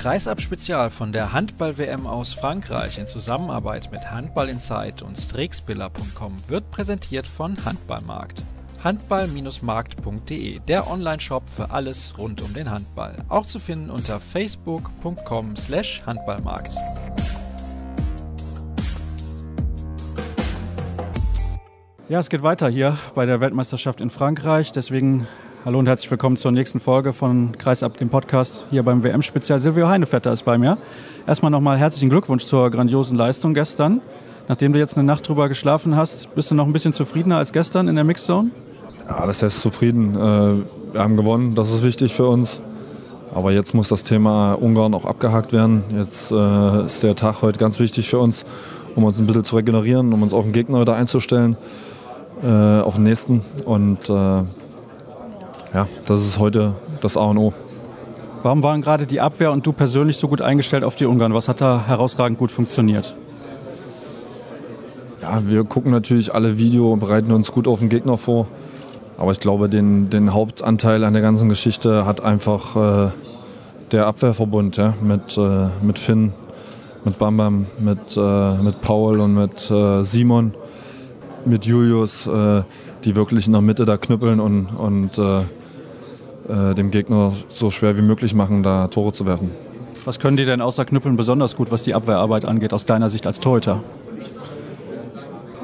Kreisab-Spezial von der Handball-WM aus Frankreich in Zusammenarbeit mit Handball Insight und Strixbiller.com wird präsentiert von Handballmarkt. Handball-markt.de, der Online-Shop für alles rund um den Handball. Auch zu finden unter facebook.com slash Handballmarkt. Ja, es geht weiter hier bei der Weltmeisterschaft in Frankreich. Deswegen hallo und herzlich willkommen zur nächsten Folge von Kreisab, dem Podcast hier beim WM-Spezial. Silvio Heinevetter ist bei mir. Erstmal nochmal herzlichen Glückwunsch zur grandiosen Leistung gestern. Nachdem du jetzt eine Nacht drüber geschlafen hast, bist du noch ein bisschen zufriedener als gestern in der Mixzone? Ja, das heißt zufrieden. Äh, wir haben gewonnen, das ist wichtig für uns. Aber jetzt muss das Thema Ungarn auch abgehakt werden. Jetzt äh, ist der Tag heute ganz wichtig für uns, um uns ein bisschen zu regenerieren, um uns auf den Gegner wieder einzustellen äh, auf den nächsten. Und ja, das ist heute das A und O. Warum waren gerade die Abwehr und du persönlich so gut eingestellt auf die Ungarn? Was hat da herausragend gut funktioniert? Ja, wir gucken natürlich alle Video und bereiten uns gut auf den Gegner vor. Aber ich glaube, den, den Hauptanteil an der ganzen Geschichte hat einfach äh, der Abwehrverbund ja, mit, äh, mit Finn, mit Bambam, mit, äh, mit Paul und mit äh, Simon mit Julius, äh, die wirklich in der Mitte da knüppeln und, und äh, dem Gegner so schwer wie möglich machen, da Tore zu werfen. Was können die denn außer Knüppeln besonders gut, was die Abwehrarbeit angeht, aus deiner Sicht als Torhüter?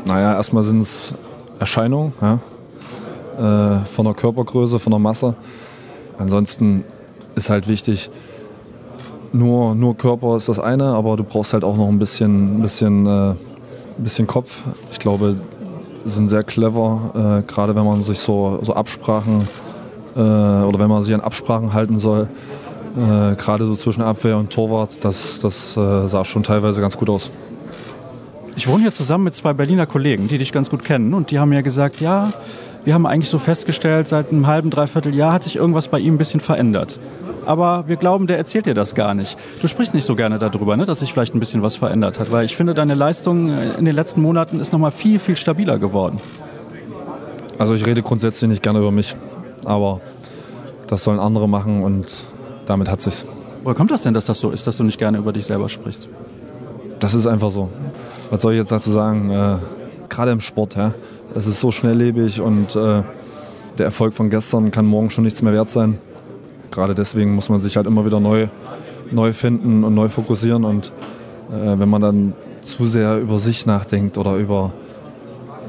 Naja, erstmal sind es Erscheinungen ja? Äh, von der Körpergröße, von der Masse. Ansonsten ist halt wichtig, nur, nur Körper ist das eine, aber du brauchst halt auch noch ein bisschen, ein bisschen, äh, bisschen Kopf. Ich glaube, sind sehr clever, äh, gerade wenn man sich so, so Absprachen äh, oder wenn man sich an Absprachen halten soll. Äh, gerade so zwischen Abwehr und Torwart, das, das äh, sah schon teilweise ganz gut aus. Ich wohne hier zusammen mit zwei Berliner Kollegen, die dich ganz gut kennen und die haben mir gesagt, ja, wir haben eigentlich so festgestellt, seit einem halben, dreiviertel Jahr hat sich irgendwas bei ihm ein bisschen verändert aber wir glauben, der erzählt dir das gar nicht. Du sprichst nicht so gerne darüber, ne, dass sich vielleicht ein bisschen was verändert hat, weil ich finde, deine Leistung in den letzten Monaten ist nochmal viel, viel stabiler geworden. Also ich rede grundsätzlich nicht gerne über mich, aber das sollen andere machen und damit hat sich's. Woher kommt das denn, dass das so ist, dass du nicht gerne über dich selber sprichst? Das ist einfach so. Was soll ich jetzt dazu sagen? Äh, Gerade im Sport, ja. Es ist so schnelllebig und äh, der Erfolg von gestern kann morgen schon nichts mehr wert sein gerade deswegen muss man sich halt immer wieder neu, neu finden und neu fokussieren. Und äh, wenn man dann zu sehr über sich nachdenkt oder über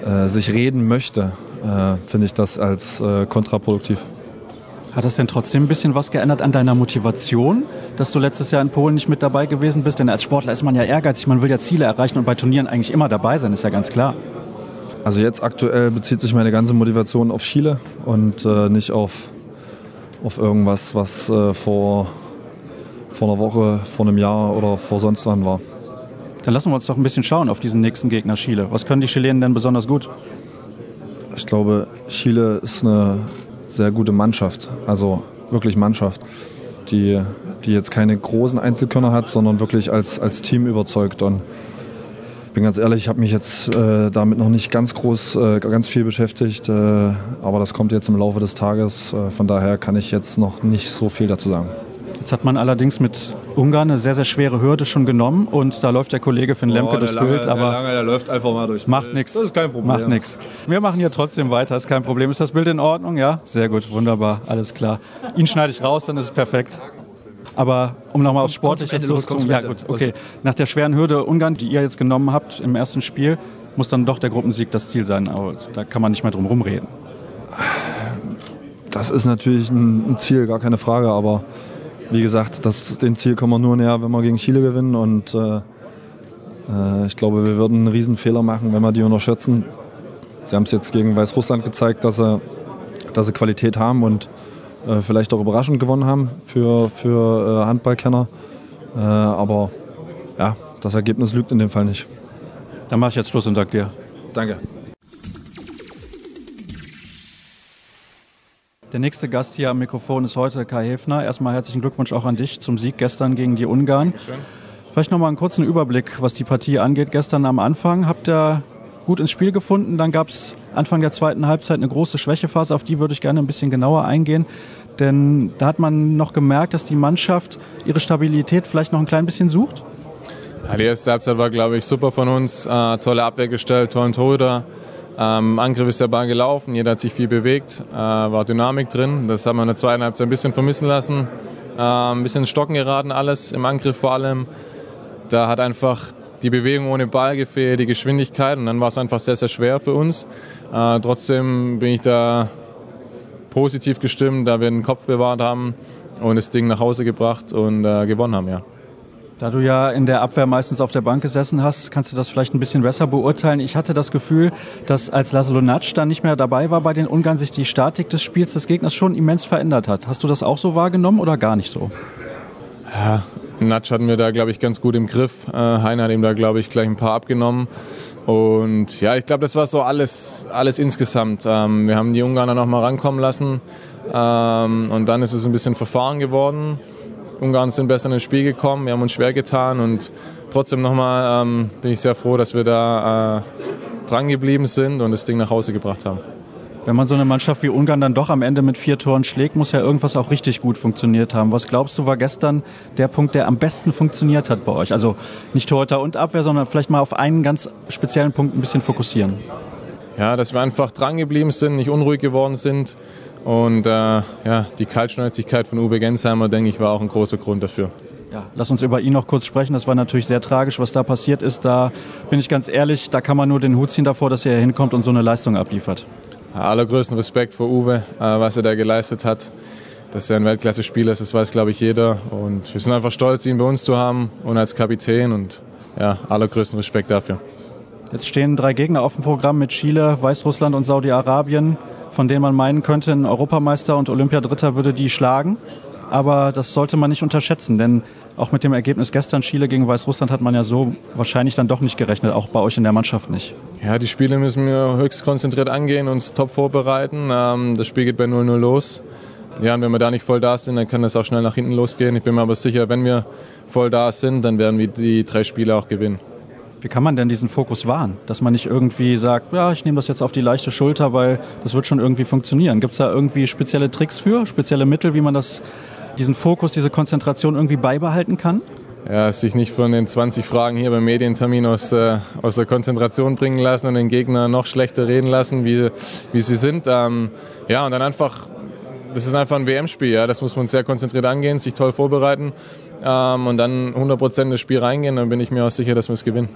äh, sich reden möchte, äh, finde ich das als äh, kontraproduktiv. Hat das denn trotzdem ein bisschen was geändert an deiner Motivation, dass du letztes Jahr in Polen nicht mit dabei gewesen bist? Denn als Sportler ist man ja ehrgeizig, man will ja Ziele erreichen und bei Turnieren eigentlich immer dabei sein, ist ja ganz klar. Also jetzt aktuell bezieht sich meine ganze Motivation auf Chile und äh, nicht auf auf irgendwas, was äh, vor, vor einer Woche, vor einem Jahr oder vor sonst wann war. Dann lassen wir uns doch ein bisschen schauen auf diesen nächsten Gegner Chile. Was können die Chilenen denn besonders gut? Ich glaube, Chile ist eine sehr gute Mannschaft, also wirklich Mannschaft, die, die jetzt keine großen Einzelkörner hat, sondern wirklich als, als Team überzeugt. Und bin ganz ehrlich, ich habe mich jetzt äh, damit noch nicht ganz groß, äh, ganz viel beschäftigt, äh, aber das kommt jetzt im Laufe des Tages. Äh, von daher kann ich jetzt noch nicht so viel dazu sagen. Jetzt hat man allerdings mit Ungarn eine sehr, sehr schwere Hürde schon genommen und da läuft der Kollege Finn Lemke oh, das Bild, aber der, lange, der läuft einfach mal durch. Macht nichts. Das ist kein Problem. Macht nichts. Wir machen hier trotzdem weiter, ist kein Problem. Ist das Bild in Ordnung? Ja, sehr gut, wunderbar, alles klar. Ihn schneide ich raus, dann ist es perfekt. Aber um nochmal aufs Sportliche zurückzukommen, ja gut, okay. Nach der schweren Hürde Ungarn, die ihr jetzt genommen habt im ersten Spiel, muss dann doch der Gruppensieg das Ziel sein. Aber da kann man nicht mehr drum rumreden. Das ist natürlich ein Ziel, gar keine Frage. Aber wie gesagt, das, den Ziel kommen wir nur näher, wenn wir gegen Chile gewinnen. Und äh, äh, ich glaube, wir würden einen Riesenfehler machen, wenn wir die unterschätzen. Sie haben es jetzt gegen Weißrussland gezeigt, dass sie, dass sie Qualität haben und äh, vielleicht auch überraschend gewonnen haben für, für äh, Handballkenner. Äh, aber ja, das Ergebnis lügt in dem Fall nicht. Dann mache ich jetzt Schluss und danke dir. Danke. Der nächste Gast hier am Mikrofon ist heute Kai Hefner. Erstmal herzlichen Glückwunsch auch an dich zum Sieg gestern gegen die Ungarn. Dankeschön. Vielleicht noch mal einen kurzen Überblick, was die Partie angeht. Gestern am Anfang habt ihr gut ins Spiel gefunden. Dann gab es Anfang der zweiten Halbzeit eine große Schwächephase, auf die würde ich gerne ein bisschen genauer eingehen. Denn da hat man noch gemerkt, dass die Mannschaft ihre Stabilität vielleicht noch ein klein bisschen sucht. Ja, die erste Halbzeit war, glaube ich, super von uns. Äh, tolle Abwehr gestellt, tollen Torhüter. Ähm, Angriff ist der Ball gelaufen, jeder hat sich viel bewegt, äh, war Dynamik drin. Das haben wir in der zweiten Halbzeit ein bisschen vermissen lassen. Äh, ein bisschen ins Stocken geraten alles, im Angriff vor allem. Da hat einfach die Bewegung ohne Ball gefehlt, die Geschwindigkeit und dann war es einfach sehr, sehr schwer für uns. Äh, trotzdem bin ich da positiv gestimmt, da wir den Kopf bewahrt haben und das Ding nach Hause gebracht und äh, gewonnen haben, ja. Da du ja in der Abwehr meistens auf der Bank gesessen hast, kannst du das vielleicht ein bisschen besser beurteilen. Ich hatte das Gefühl, dass als Laszlo Natsch dann nicht mehr dabei war bei den Ungarn, sich die Statik des Spiels des Gegners schon immens verändert hat. Hast du das auch so wahrgenommen oder gar nicht so? Ja, Natsch hatten wir da, glaube ich, ganz gut im Griff. Äh, Heiner hat ihm da, glaube ich, gleich ein paar abgenommen. Und ja, ich glaube, das war so alles, alles insgesamt. Ähm, wir haben die Ungarner noch mal rankommen lassen. Ähm, und dann ist es ein bisschen verfahren geworden. Ungarn sind besser ins Spiel gekommen, wir haben uns schwer getan und trotzdem nochmal ähm, bin ich sehr froh, dass wir da äh, dran geblieben sind und das Ding nach Hause gebracht haben. Wenn man so eine Mannschaft wie Ungarn dann doch am Ende mit vier Toren schlägt, muss ja irgendwas auch richtig gut funktioniert haben. Was glaubst du, war gestern der Punkt, der am besten funktioniert hat bei euch? Also nicht Torhüter und Abwehr, sondern vielleicht mal auf einen ganz speziellen Punkt ein bisschen fokussieren. Ja, dass wir einfach dran geblieben sind, nicht unruhig geworden sind und äh, ja, die Kaltschnäuzigkeit von Uwe Gensheimer, denke ich, war auch ein großer Grund dafür. Ja, lass uns über ihn noch kurz sprechen. Das war natürlich sehr tragisch, was da passiert ist. Da bin ich ganz ehrlich, da kann man nur den Hut ziehen davor, dass er hinkommt und so eine Leistung abliefert. Allergrößten Respekt vor Uwe, äh, was er da geleistet hat. Dass er ein Weltklasse-Spieler ist, das weiß, glaube ich, jeder. Und wir sind einfach stolz, ihn bei uns zu haben und als Kapitän. Und ja, allergrößten Respekt dafür. Jetzt stehen drei Gegner auf dem Programm mit Chile, Weißrussland und Saudi-Arabien von denen man meinen könnte, ein Europameister und Olympiadritter würde die schlagen. Aber das sollte man nicht unterschätzen, denn auch mit dem Ergebnis gestern Chile gegen Weißrussland hat man ja so wahrscheinlich dann doch nicht gerechnet, auch bei euch in der Mannschaft nicht. Ja, die Spiele müssen wir höchst konzentriert angehen, uns top vorbereiten. Ähm, das Spiel geht bei 0-0 los. Ja, und wenn wir da nicht voll da sind, dann kann das auch schnell nach hinten losgehen. Ich bin mir aber sicher, wenn wir voll da sind, dann werden wir die drei Spiele auch gewinnen. Wie kann man denn diesen Fokus wahren? Dass man nicht irgendwie sagt, ja, ich nehme das jetzt auf die leichte Schulter, weil das wird schon irgendwie funktionieren. Gibt es da irgendwie spezielle Tricks für, spezielle Mittel, wie man das, diesen Fokus, diese Konzentration irgendwie beibehalten kann? Ja, sich nicht von den 20 Fragen hier beim Medientermin aus, äh, aus der Konzentration bringen lassen und den Gegner noch schlechter reden lassen, wie, wie sie sind. Ähm, ja, und dann einfach, das ist einfach ein WM-Spiel, ja, das muss man sehr konzentriert angehen, sich toll vorbereiten ähm, und dann 100% das Spiel reingehen, dann bin ich mir auch sicher, dass wir es gewinnen.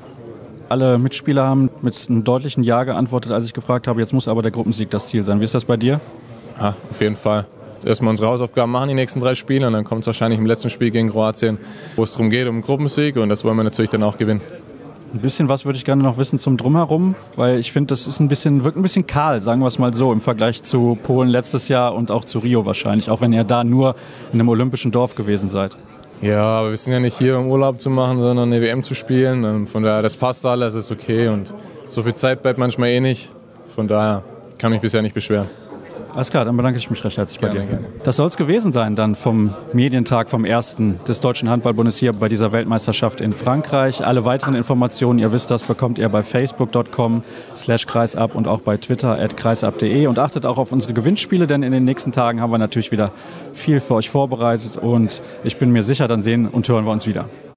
Alle Mitspieler haben mit einem deutlichen Ja geantwortet, als ich gefragt habe, jetzt muss aber der Gruppensieg das Ziel sein. Wie ist das bei dir? Ja, auf jeden Fall. Erstmal unsere Hausaufgaben machen, die nächsten drei Spiele, und dann kommt es wahrscheinlich im letzten Spiel gegen Kroatien, wo es darum geht, um einen Gruppensieg, und das wollen wir natürlich dann auch gewinnen. Ein bisschen was würde ich gerne noch wissen zum Drumherum, weil ich finde, das ist ein bisschen, wirkt ein bisschen kahl, sagen wir es mal so, im Vergleich zu Polen letztes Jahr und auch zu Rio wahrscheinlich, auch wenn ihr da nur in einem olympischen Dorf gewesen seid. Ja, aber wir sind ja nicht hier, um Urlaub zu machen, sondern eine WM zu spielen. Und von daher, das passt alles, ist okay. Und so viel Zeit bleibt manchmal eh nicht. Von daher kann mich bisher nicht beschweren. Alles klar, dann bedanke ich mich recht herzlich gerne, bei dir. Gerne. Das soll es gewesen sein dann vom Medientag vom ersten des Deutschen Handballbundes hier bei dieser Weltmeisterschaft in Frankreich. Alle weiteren Informationen, ihr wisst das, bekommt ihr bei facebook.com slash kreisab und auch bei twitter at kreisab.de und achtet auch auf unsere Gewinnspiele, denn in den nächsten Tagen haben wir natürlich wieder viel für euch vorbereitet und ich bin mir sicher, dann sehen und hören wir uns wieder.